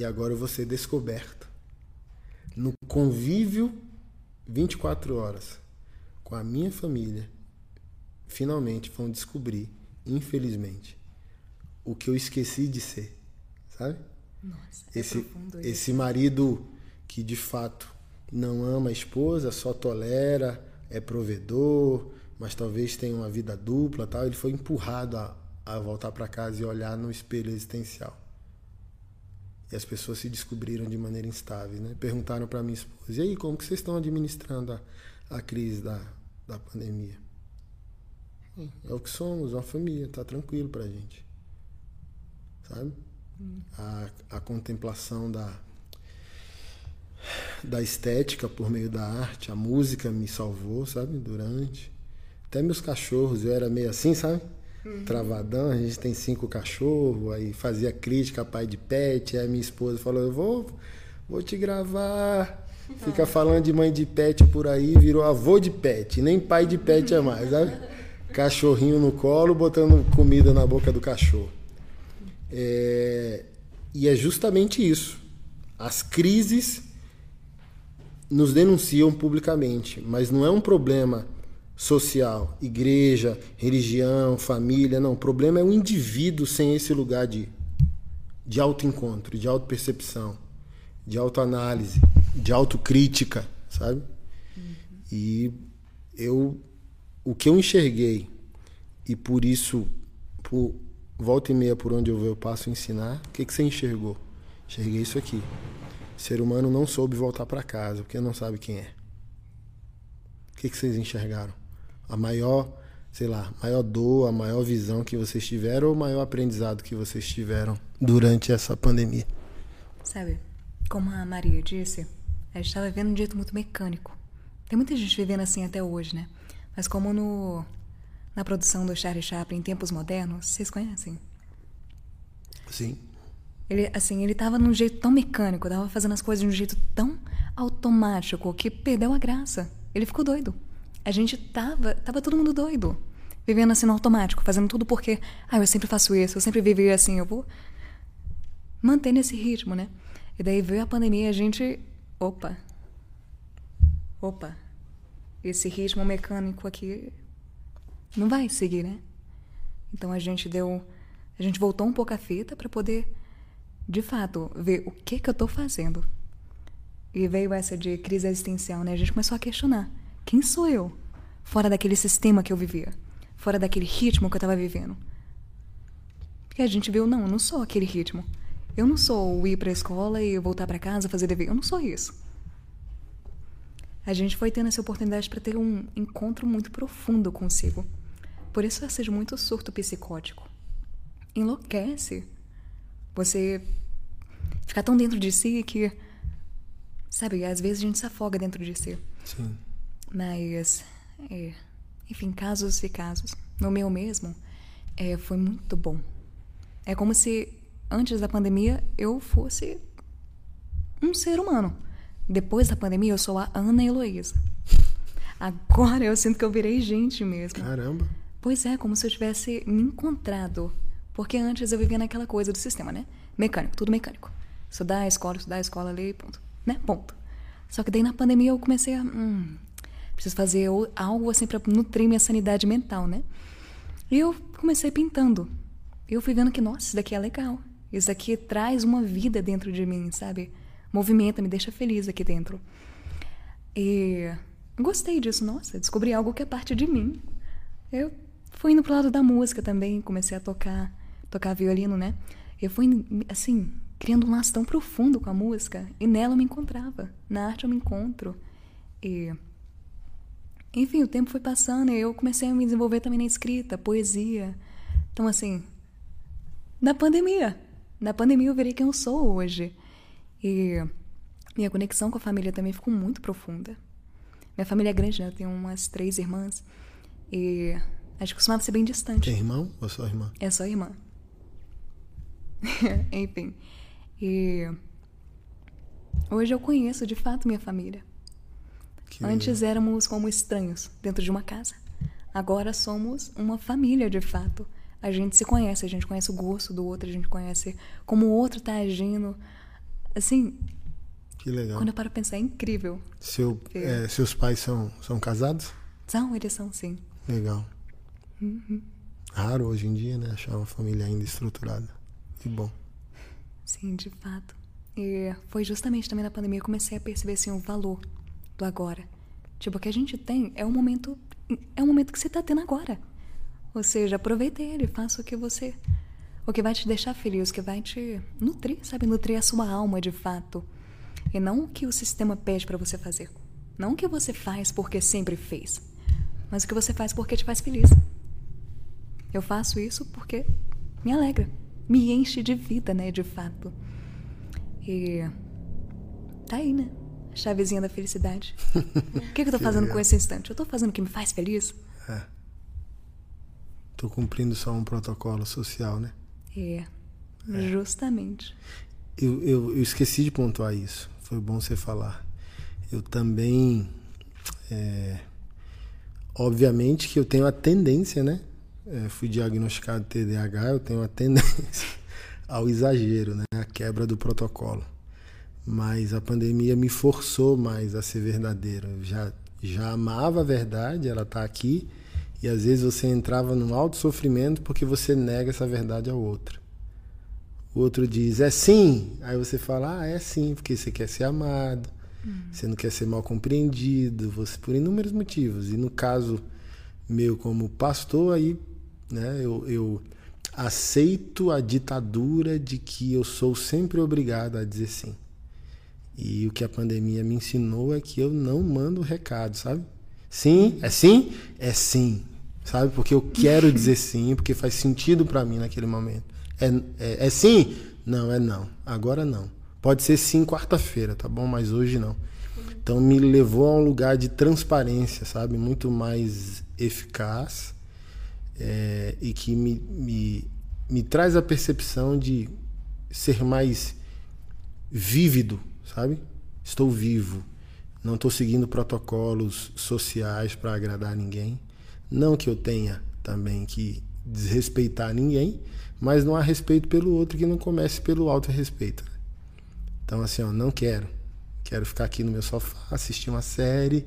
E agora eu vou ser descoberta. No convívio 24 horas com a minha família, finalmente vão descobrir, infelizmente, o que eu esqueci de ser. Sabe? Nossa, é esse, esse marido que de fato não ama a esposa, só tolera, é provedor, mas talvez tenha uma vida dupla, tal, ele foi empurrado a, a voltar para casa e olhar no espelho existencial. E as pessoas se descobriram de maneira instável, né? Perguntaram para minha esposa: "E aí, como que vocês estão administrando a, a crise da, da pandemia?" É o que somos, uma família, tá tranquilo pra gente. Sabe? A, a contemplação da da estética por meio da arte, a música me salvou, sabe? Durante. Até meus cachorros, eu era meio assim, sabe? Uhum. Travadão, a gente tem cinco cachorros, aí fazia crítica a pai de pet, aí minha esposa falou, eu vou, vou te gravar. Fica ah. falando de mãe de pet por aí, virou avô de pet, nem pai de pet é mais, sabe? [laughs] Cachorrinho no colo, botando comida na boca do cachorro. É, e é justamente isso. As crises nos denunciam publicamente, mas não é um problema social, igreja, religião, família, não. O problema é o indivíduo sem esse lugar de, de autoencontro, de autopercepção, de autoanálise, de autocrítica, sabe? Uhum. E eu, o que eu enxerguei, e por isso, por volta e meia por onde eu vou, eu passo a ensinar, o que, que você enxergou? Enxerguei isso aqui. O ser humano não soube voltar para casa porque não sabe quem é. O que, que vocês enxergaram? A maior, sei lá, maior dor, a maior visão que vocês tiveram ou o maior aprendizado que vocês tiveram durante essa pandemia? Sabe, como a Maria disse, a gente estava vivendo de um jeito muito mecânico. Tem muita gente vivendo assim até hoje, né? Mas como no na produção do Charlie Chaplin em tempos modernos, vocês conhecem? Sim. Ele, assim, ele tava num jeito tão mecânico, tava fazendo as coisas de um jeito tão automático que perdeu a graça. Ele ficou doido. A gente tava, tava todo mundo doido. Vivendo assim no automático, fazendo tudo porque, ah, eu sempre faço isso, eu sempre vivi assim, eu vou manter nesse ritmo, né? E daí veio a pandemia e a gente, opa. Opa. Esse ritmo mecânico aqui não vai seguir, né? Então a gente deu, a gente voltou um pouco a fita para poder de fato, ver o que, que eu estou fazendo. E veio essa de crise existencial, né? A gente começou a questionar: quem sou eu? Fora daquele sistema que eu vivia, fora daquele ritmo que eu estava vivendo. E a gente viu: não, eu não sou aquele ritmo. Eu não sou o ir para a escola e voltar para casa fazer dever. Eu não sou isso. A gente foi tendo essa oportunidade para ter um encontro muito profundo consigo. Por isso eu seja muito surto psicótico. Enlouquece. Você ficar tão dentro de si que, sabe, às vezes a gente se afoga dentro de si. Sim. Mas, é, enfim, casos e casos. No meu mesmo, é, foi muito bom. É como se antes da pandemia eu fosse um ser humano. Depois da pandemia eu sou a Ana Heloísa. Agora eu sinto que eu virei gente mesmo. Caramba. Pois é, como se eu tivesse me encontrado. Porque antes eu vivia naquela coisa do sistema, né? Mecânico, tudo mecânico. Estudar a escola, estudar a escola ali, ponto. Né? Ponto. Só que daí na pandemia eu comecei a. Hum, preciso fazer algo assim para nutrir minha sanidade mental, né? E eu comecei pintando. Eu fui vendo que, nossa, isso daqui é legal. Isso daqui traz uma vida dentro de mim, sabe? Movimenta, me deixa feliz aqui dentro. E gostei disso, nossa, descobri algo que é parte de mim. Eu fui indo pro lado da música também, comecei a tocar, tocar violino, né? Eu fui, assim, criando um laço tão profundo com a música, e nela eu me encontrava. Na arte eu me encontro. E enfim, o tempo foi passando e eu comecei a me desenvolver também na escrita, poesia. Então, assim, na pandemia. Na pandemia eu virei quem eu sou hoje. E minha conexão com a família também ficou muito profunda. Minha família é grande, né? Eu tenho umas três irmãs. E a gente costumava ser bem distante. Tem irmão ou só irmã? É só irmã. [laughs] Enfim. E hoje eu conheço de fato minha família. Que Antes éramos como estranhos dentro de uma casa. Agora somos uma família de fato. A gente se conhece, a gente conhece o gosto do outro, a gente conhece como o outro está agindo. Assim. Que legal. Quando eu paro pensar, é incrível. Seu, é, seus pais são, são casados? São, eles são sim. Legal. Uhum. Raro hoje em dia, né? Achar uma família ainda estruturada. Que bom. Sim, de fato. E foi justamente também na pandemia que eu comecei a perceber assim, o valor do agora. Tipo, o que a gente tem é o momento é o momento que você está tendo agora. Ou seja, aproveite ele, faça o que você o que vai te deixar feliz, o que vai te nutrir, sabe, nutrir a sua alma de fato. E não o que o sistema pede para você fazer. Não o que você faz porque sempre fez, mas o que você faz porque te faz feliz. Eu faço isso porque me alegra, me enche de vida, né, de fato. E tá aí, né? chavezinha da felicidade. o que, que eu tô [laughs] fazendo legal. com esse instante? Eu tô fazendo o que me faz feliz? É. Tô cumprindo só um protocolo social, né? É, é. justamente. Eu, eu, eu, esqueci de pontuar isso. Foi bom você falar. Eu também. É, obviamente que eu tenho a tendência, né? É, fui diagnosticado TDAH, eu tenho a tendência [laughs] ao exagero, né? A quebra do protocolo mas a pandemia me forçou mais a ser verdadeiro. Eu já, já amava a verdade, ela está aqui, e às vezes você entrava num alto sofrimento porque você nega essa verdade ao outro. O outro diz, é sim. Aí você fala, ah, é sim, porque você quer ser amado, uhum. você não quer ser mal compreendido, você por inúmeros motivos. E no caso meu como pastor, aí né, eu, eu aceito a ditadura de que eu sou sempre obrigado a dizer sim. E o que a pandemia me ensinou é que eu não mando recado, sabe? Sim, é sim? É sim, sabe? Porque eu quero [laughs] dizer sim, porque faz sentido para mim naquele momento. É, é, é, sim? Não, é não. Agora não. Pode ser sim quarta-feira, tá bom? Mas hoje não. Então me levou a um lugar de transparência, sabe? Muito mais eficaz é, e que me, me, me traz a percepção de ser mais vívido sabe? Estou vivo. Não estou seguindo protocolos sociais para agradar ninguém. Não que eu tenha também que desrespeitar ninguém, mas não há respeito pelo outro que não comece pelo auto-respeito. Né? Então, assim, ó, não quero. Quero ficar aqui no meu sofá, assistir uma série.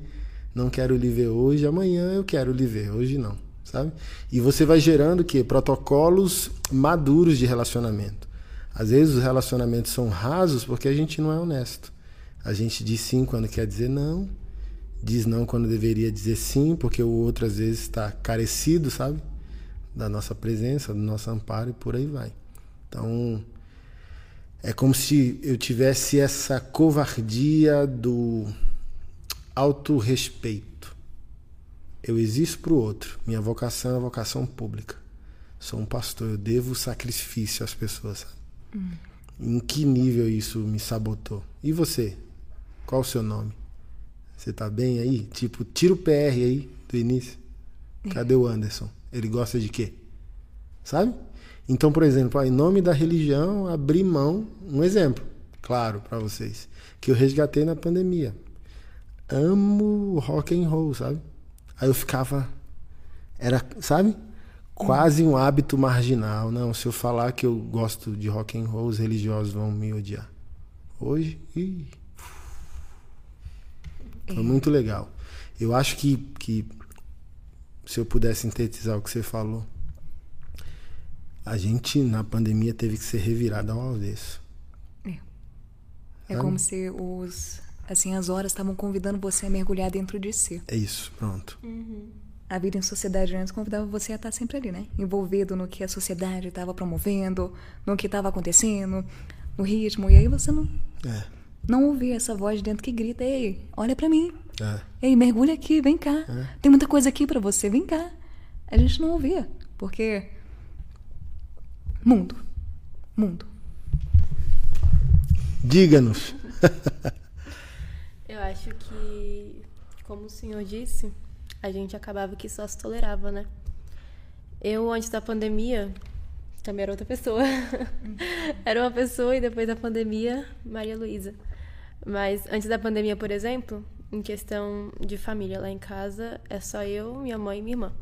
Não quero lhe ver hoje, amanhã eu quero lhe ver, hoje não, sabe? E você vai gerando que protocolos maduros de relacionamento. Às vezes os relacionamentos são rasos porque a gente não é honesto. A gente diz sim quando quer dizer não, diz não quando deveria dizer sim, porque o outro às vezes está carecido, sabe? Da nossa presença, do nosso amparo e por aí vai. Então, é como se eu tivesse essa covardia do autorrespeito. Eu existo para o outro. Minha vocação é a vocação pública. Sou um pastor, eu devo sacrifício às pessoas. Hum. Em que nível isso me sabotou? E você? Qual o seu nome? Você tá bem aí? Tipo, tira o PR aí do início. Cadê o Anderson? Ele gosta de quê? Sabe? Então, por exemplo, em nome da religião, abri mão, um exemplo, claro, para vocês, que eu resgatei na pandemia. Amo rock and roll, sabe? Aí eu ficava era, sabe? Quase um hábito marginal. Não, se eu falar que eu gosto de rock and roll, os religiosos vão me odiar. Hoje, ih, foi muito legal. Eu acho que, que se eu puder sintetizar o que você falou, a gente na pandemia teve que ser revirado ao avesso. É. É como se os assim as horas estavam convidando você a mergulhar dentro de si. É isso, pronto. Uhum. A vida em sociedade antes convidava você a estar sempre ali, né? Envolvido no que a sociedade estava promovendo, no que estava acontecendo, no ritmo. E aí você não. É não ouvir essa voz dentro que grita: Ei, olha para mim. É. Ei, mergulha aqui, vem cá. É. Tem muita coisa aqui para você, vem cá. A gente não ouvia, porque. Mundo. Mundo. Diga-nos. [laughs] Eu acho que, como o senhor disse, a gente acabava que só se tolerava, né? Eu, antes da pandemia, também era outra pessoa. [laughs] Uhum. era uma pessoa e depois da pandemia, Maria Luísa. Mas antes da pandemia, por exemplo, em questão de família lá em casa, é só eu, minha mãe e minha irmã.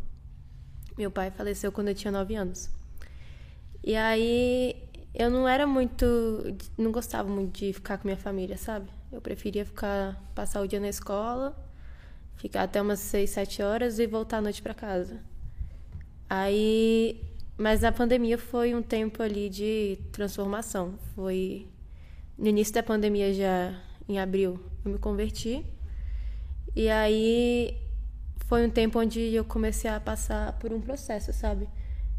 Meu pai faleceu quando eu tinha 9 anos. E aí eu não era muito. Não gostava muito de ficar com minha família, sabe? Eu preferia ficar. passar o dia na escola, ficar até umas 6, 7 horas e voltar à noite para casa. Aí. Mas a pandemia foi um tempo ali de transformação. Foi. No início da pandemia já em abril, eu me converti. E aí foi um tempo onde eu comecei a passar por um processo, sabe?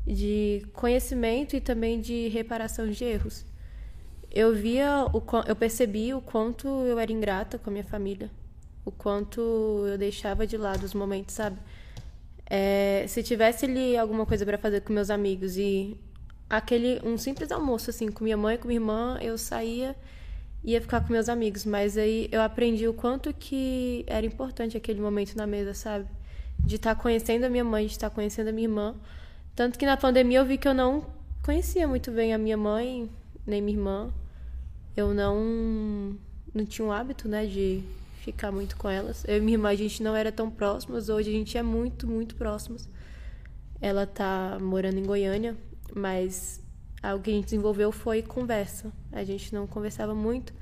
De conhecimento e também de reparação de erros. Eu via, o, eu percebi o quanto eu era ingrata com a minha família, o quanto eu deixava de lado os momentos, sabe? É, se tivesse ali alguma coisa para fazer com meus amigos e aquele um simples almoço assim com minha mãe, com minha irmã, eu saía ia ficar com meus amigos, mas aí eu aprendi o quanto que era importante aquele momento na mesa, sabe? De estar tá conhecendo a minha mãe, de estar tá conhecendo a minha irmã. Tanto que na pandemia eu vi que eu não conhecia muito bem a minha mãe, nem minha irmã. Eu não não tinha um hábito, né, de ficar muito com elas. Eu e minha irmã a gente não era tão próximas, hoje a gente é muito, muito próximas. Ela tá morando em Goiânia, mas algo que a gente desenvolveu foi conversa. A gente não conversava muito,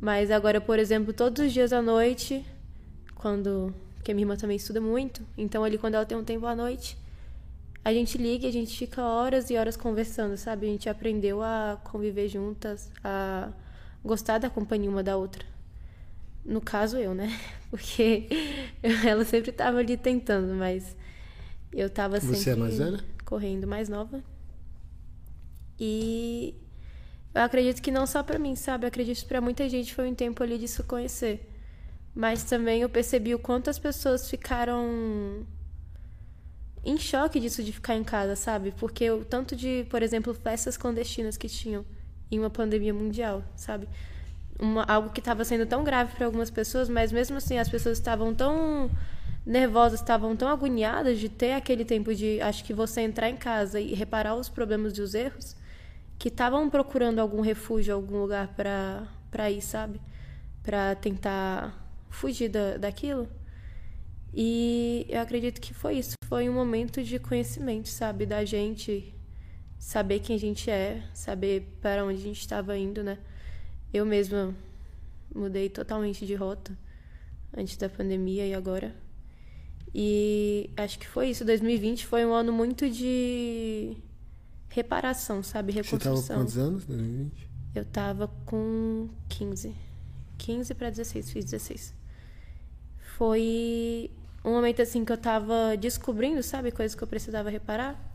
mas agora, por exemplo, todos os dias à noite, quando. Porque minha irmã também estuda muito, então ali quando ela tem um tempo à noite, a gente liga e a gente fica horas e horas conversando, sabe? A gente aprendeu a conviver juntas, a gostar da companhia uma da outra. No caso, eu, né? [laughs] Porque [laughs] ela sempre estava ali tentando, mas eu estava sempre. Você é mais velha? Correndo mais nova. E eu acredito que não só para mim, sabe? Eu acredito que para muita gente foi um tempo ali de se conhecer. Mas também eu percebi o quanto as pessoas ficaram em choque disso de ficar em casa, sabe? Porque o tanto de, por exemplo, festas clandestinas que tinham em uma pandemia mundial, sabe? Uma, algo que estava sendo tão grave para algumas pessoas, mas mesmo assim as pessoas estavam tão nervosas, estavam tão agoniadas de ter aquele tempo de, acho que você entrar em casa e reparar os problemas e os erros, que estavam procurando algum refúgio, algum lugar para ir, sabe? Para tentar fugir da, daquilo. E eu acredito que foi isso. Foi um momento de conhecimento, sabe? Da gente saber quem a gente é, saber para onde a gente estava indo, né? Eu mesma mudei totalmente de rota antes da pandemia e agora. E acho que foi isso. 2020 foi um ano muito de reparação, sabe? Reconstrução. Você tava com quantos anos, 2020? Eu tava com 15. 15 para 16, fiz 16. Foi um momento assim que eu tava descobrindo, sabe, coisas que eu precisava reparar.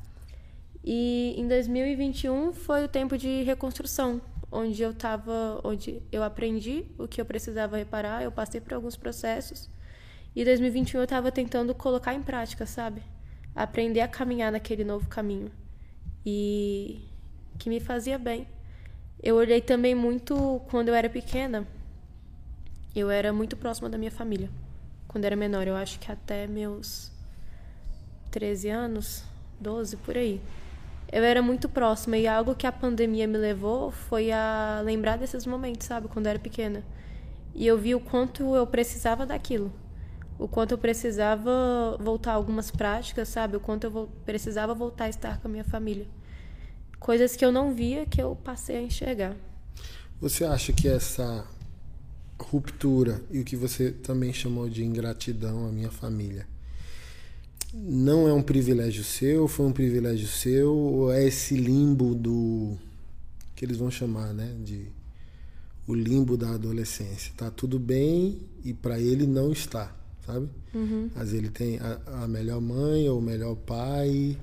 E em 2021 foi o tempo de reconstrução, onde eu tava, onde eu aprendi o que eu precisava reparar, eu passei por alguns processos E 2021 eu tava tentando colocar em prática, sabe? Aprender a caminhar naquele novo caminho. E que me fazia bem. Eu olhei também muito quando eu era pequena. Eu era muito próxima da minha família. Quando era menor, eu acho que até meus 13 anos, 12 por aí. Eu era muito próxima e algo que a pandemia me levou foi a lembrar desses momentos, sabe, quando eu era pequena. E eu vi o quanto eu precisava daquilo. O quanto eu precisava voltar a algumas práticas, sabe? O quanto eu precisava voltar a estar com a minha família. Coisas que eu não via que eu passei a enxergar. Você acha que essa ruptura e o que você também chamou de ingratidão à minha família não é um privilégio seu, foi um privilégio seu, ou é esse limbo do que eles vão chamar, né, de o limbo da adolescência. Tá tudo bem e para ele não está, sabe? Uhum. Mas ele tem a, a, melhor mãe ou o melhor pai,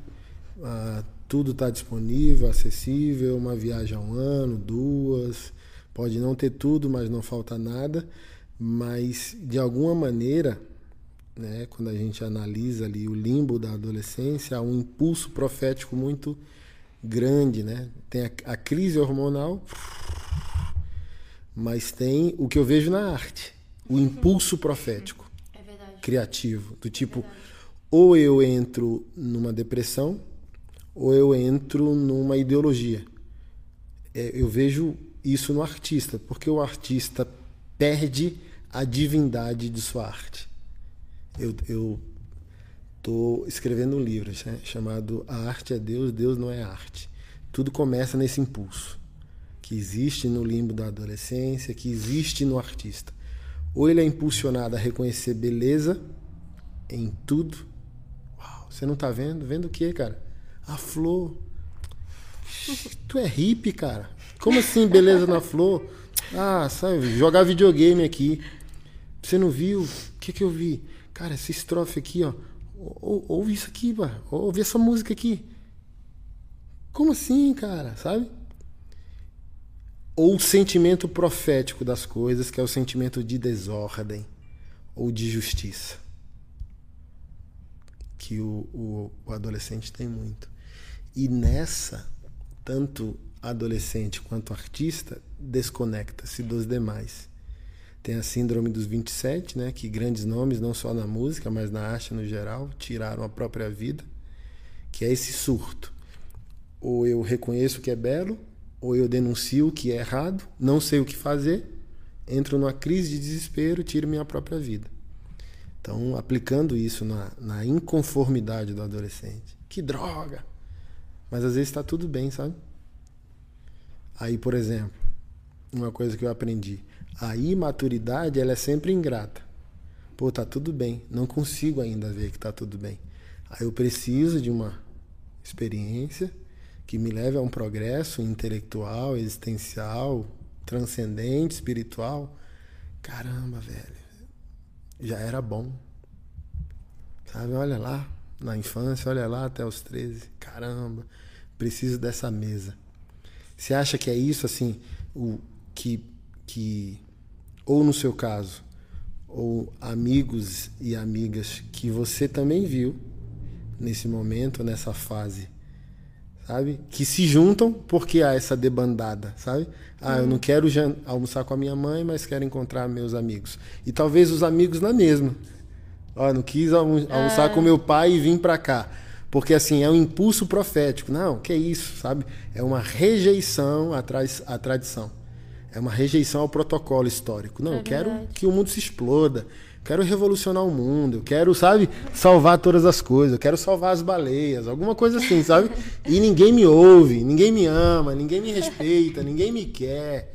a, tudo está disponível, acessível, uma viagem a um ano, duas, pode não ter tudo, mas não falta nada, mas de alguma maneira né, quando a gente analisa ali o limbo da adolescência, há um impulso profético muito grande, né? Tem a, a crise hormonal, mas tem o que eu vejo na arte, o impulso profético, criativo, do tipo, é ou eu entro numa depressão, ou eu entro numa ideologia. É, eu vejo isso no artista, porque o artista perde a divindade de sua arte eu, tô escrevendo um livro né, chamado A Arte é Deus, Deus não é arte. Tudo começa nesse impulso que existe no limbo da adolescência, que existe no artista. Ou ele é impulsionado a reconhecer beleza em tudo. Uau, você não tá vendo? Vendo o quê, cara? A flor. Tu é hippie, cara. Como assim, beleza na flor? Ah, sabe, jogar videogame aqui. Você não viu? O que, que eu vi? Cara, essa estrofe aqui, ó. Ou, ouve isso aqui, pá. Ouve essa música aqui. Como assim, cara? Sabe? Ou o sentimento profético das coisas, que é o sentimento de desordem ou de justiça. Que o, o, o adolescente tem muito. E nessa, tanto adolescente quanto artista desconecta-se dos demais. Tem a síndrome dos 27, né, que grandes nomes, não só na música, mas na arte no geral, tiraram a própria vida, que é esse surto. Ou eu reconheço que é belo, ou eu denuncio que é errado, não sei o que fazer, entro numa crise de desespero tiro minha própria vida. Então, aplicando isso na, na inconformidade do adolescente. Que droga! Mas às vezes está tudo bem, sabe? Aí, por exemplo, uma coisa que eu aprendi a imaturidade ela é sempre ingrata. Pô, tá tudo bem, não consigo ainda ver que tá tudo bem. Aí eu preciso de uma experiência que me leve a um progresso intelectual, existencial, transcendente, espiritual. Caramba, velho, já era bom. Sabe, olha lá, na infância, olha lá até os 13. Caramba, preciso dessa mesa. Você acha que é isso assim, o que que ou no seu caso, ou amigos e amigas que você também viu nesse momento, nessa fase, sabe? Que se juntam porque há essa debandada, sabe? Ah, eu não quero almoçar com a minha mãe, mas quero encontrar meus amigos. E talvez os amigos na mesma. Ó, não quis almoçar é. com meu pai e vim para cá. Porque assim, é um impulso profético. Não, que é isso, sabe? É uma rejeição à, tra à tradição. É uma rejeição ao protocolo histórico. Não, é eu quero que o mundo se exploda. Quero revolucionar o mundo. Eu quero, sabe, salvar todas as coisas. Eu quero salvar as baleias. Alguma coisa assim, sabe? [laughs] E ninguém me ouve, ninguém me ama, ninguém me respeita, ninguém me quer.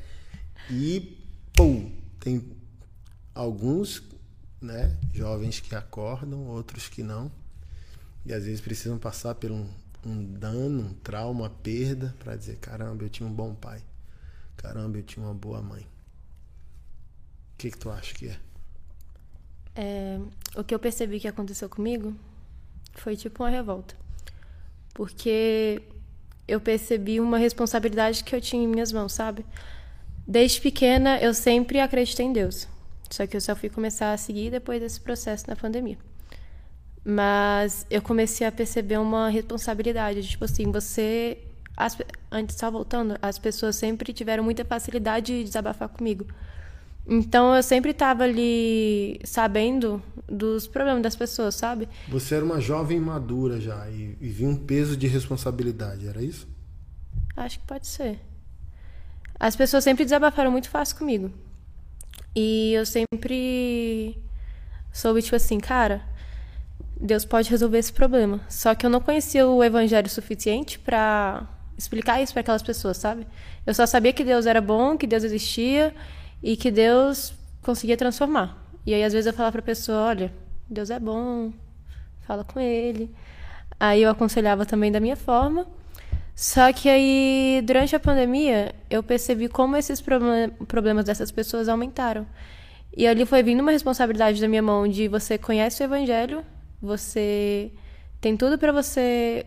E, pum, tem alguns, né, jovens que acordam, outros que não. E às vezes precisam passar por um, um dano, um trauma, uma perda, para dizer: caramba, eu tinha um bom pai. Caramba, eu tinha uma boa mãe. O que, que tu acha que é? É? O que eu percebi que aconteceu comigo foi tipo uma revolta. Porque eu percebi uma responsabilidade que eu tinha em minhas mãos, sabe? Desde pequena eu sempre acreditei em Deus. Só que eu só fui começar a seguir depois desse processo na pandemia. Mas eu comecei a perceber uma responsabilidade, tipo assim, você as, antes só voltando, as pessoas sempre tiveram muita facilidade de desabafar comigo. Então eu sempre estava ali sabendo dos problemas das pessoas, sabe? Você era uma jovem madura já e, e vinha um peso de responsabilidade, era isso? Acho que pode ser. As pessoas sempre desabafaram muito fácil comigo. E eu sempre soube, tipo assim, cara, Deus pode resolver esse problema. Só que eu não conhecia o evangelho suficiente para explicar isso para aquelas pessoas, sabe? Eu só sabia que Deus era bom, que Deus existia e que Deus conseguia transformar. E aí às vezes eu falava para a pessoa, olha, Deus é bom, fala com ele. Aí eu aconselhava também da minha forma. Só que aí, durante a pandemia, eu percebi como esses problemas dessas pessoas aumentaram. E ali foi vindo uma responsabilidade da minha mão de você conhece o evangelho, você tem tudo para você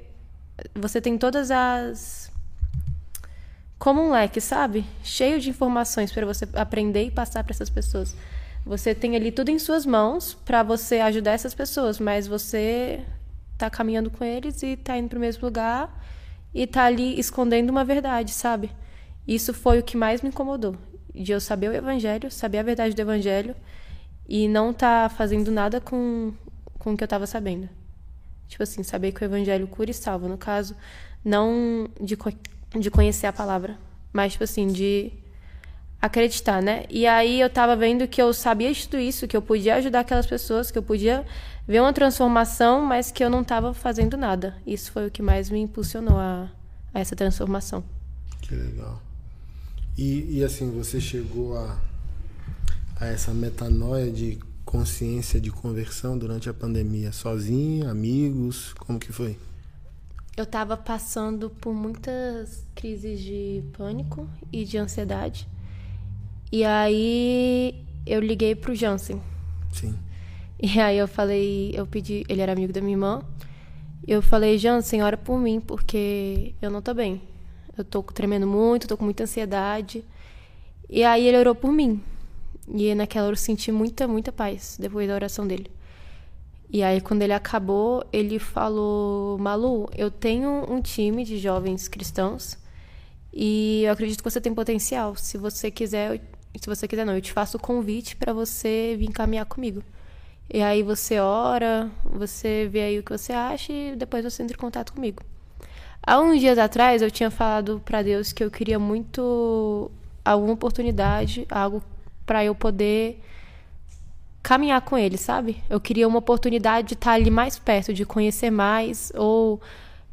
você tem todas as como um leque, sabe? Cheio de informações para você aprender e passar para essas pessoas. Você tem ali tudo em suas mãos para você ajudar essas pessoas, mas você tá caminhando com eles e tá indo para o mesmo lugar e tá ali escondendo uma verdade, sabe? Isso foi o que mais me incomodou. De eu saber o evangelho, saber a verdade do evangelho e não tá fazendo nada com, com o que eu tava sabendo. Tipo assim, saber que o evangelho cura e salva. No caso, não de, de conhecer a palavra, mas, tipo assim, de acreditar, né? E aí eu tava vendo que eu sabia tudo isso, que eu podia ajudar aquelas pessoas, que eu podia ver uma transformação, mas que eu não tava fazendo nada. Isso foi o que mais me impulsionou a, a essa transformação. Que legal. E, e assim, você chegou a, a essa metanoia de consciência de conversão durante a pandemia sozinha, amigos, como que foi? Eu estava passando por muitas crises de pânico e de ansiedade. E aí eu liguei pro Jansen. Sim. E aí eu falei, eu pedi, ele era amigo da minha irmã. Eu falei, Jansen, ora por mim, porque eu não tô bem. Eu tô tremendo muito, tô com muita ansiedade. E aí ele orou por mim. E naquela hora eu senti muita, muita paz depois da oração dele. E aí quando ele acabou, ele falou: "Malu, eu tenho um time de jovens cristãos e eu acredito que você tem potencial. Se você quiser, se você quiser não, eu te faço o convite para você vir caminhar comigo. E aí você ora, você vê aí o que você acha e depois você entra em contato comigo. Há uns dias atrás eu tinha falado para Deus que eu queria muito alguma oportunidade, algo para eu poder caminhar com ele, sabe? Eu queria uma oportunidade de estar ali mais perto, de conhecer mais, ou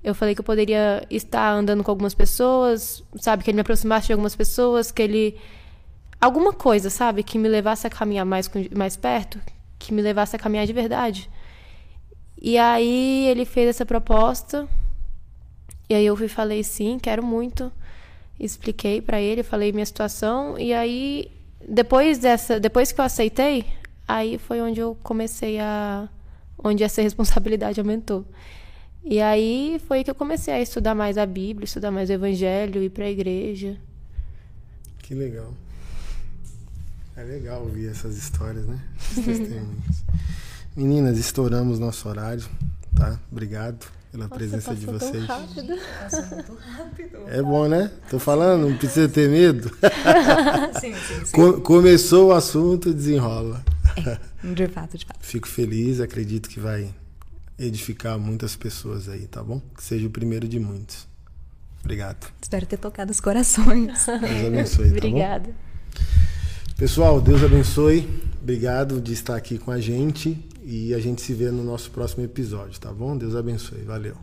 eu falei que eu poderia estar andando com algumas pessoas, sabe, que ele me aproximasse de algumas pessoas, que ele alguma coisa, sabe, que me levasse a caminhar mais, mais perto, que me levasse a caminhar de verdade. E aí ele fez essa proposta, e aí eu fui falei sim, quero muito. Expliquei para ele, falei minha situação, e aí depois dessa, depois que eu aceitei, aí foi onde eu comecei a onde essa responsabilidade aumentou. E aí foi que eu comecei a estudar mais a Bíblia, estudar mais o Evangelho, ir para a igreja. Que legal. É legal ouvir essas histórias, né? Esses [laughs] testemunhos. Meninas, estouramos nosso horário, tá? Obrigado pela Nossa, presença de vocês. Tão rápido. muito rápido. É bom, né? Tô falando, não precisa ter medo. [laughs] sim, sim, sim. começou o assunto, desenrola. É, de fato, de fato. Fico feliz, acredito que vai edificar muitas pessoas aí, tá bom? Que seja o primeiro de muitos. Obrigado. Espero ter tocado os corações. Deus abençoe, tá Obrigada. Pessoal, Deus abençoe. Obrigado de estar aqui com a gente e a gente se vê no nosso próximo episódio, tá bom? Deus abençoe. Valeu.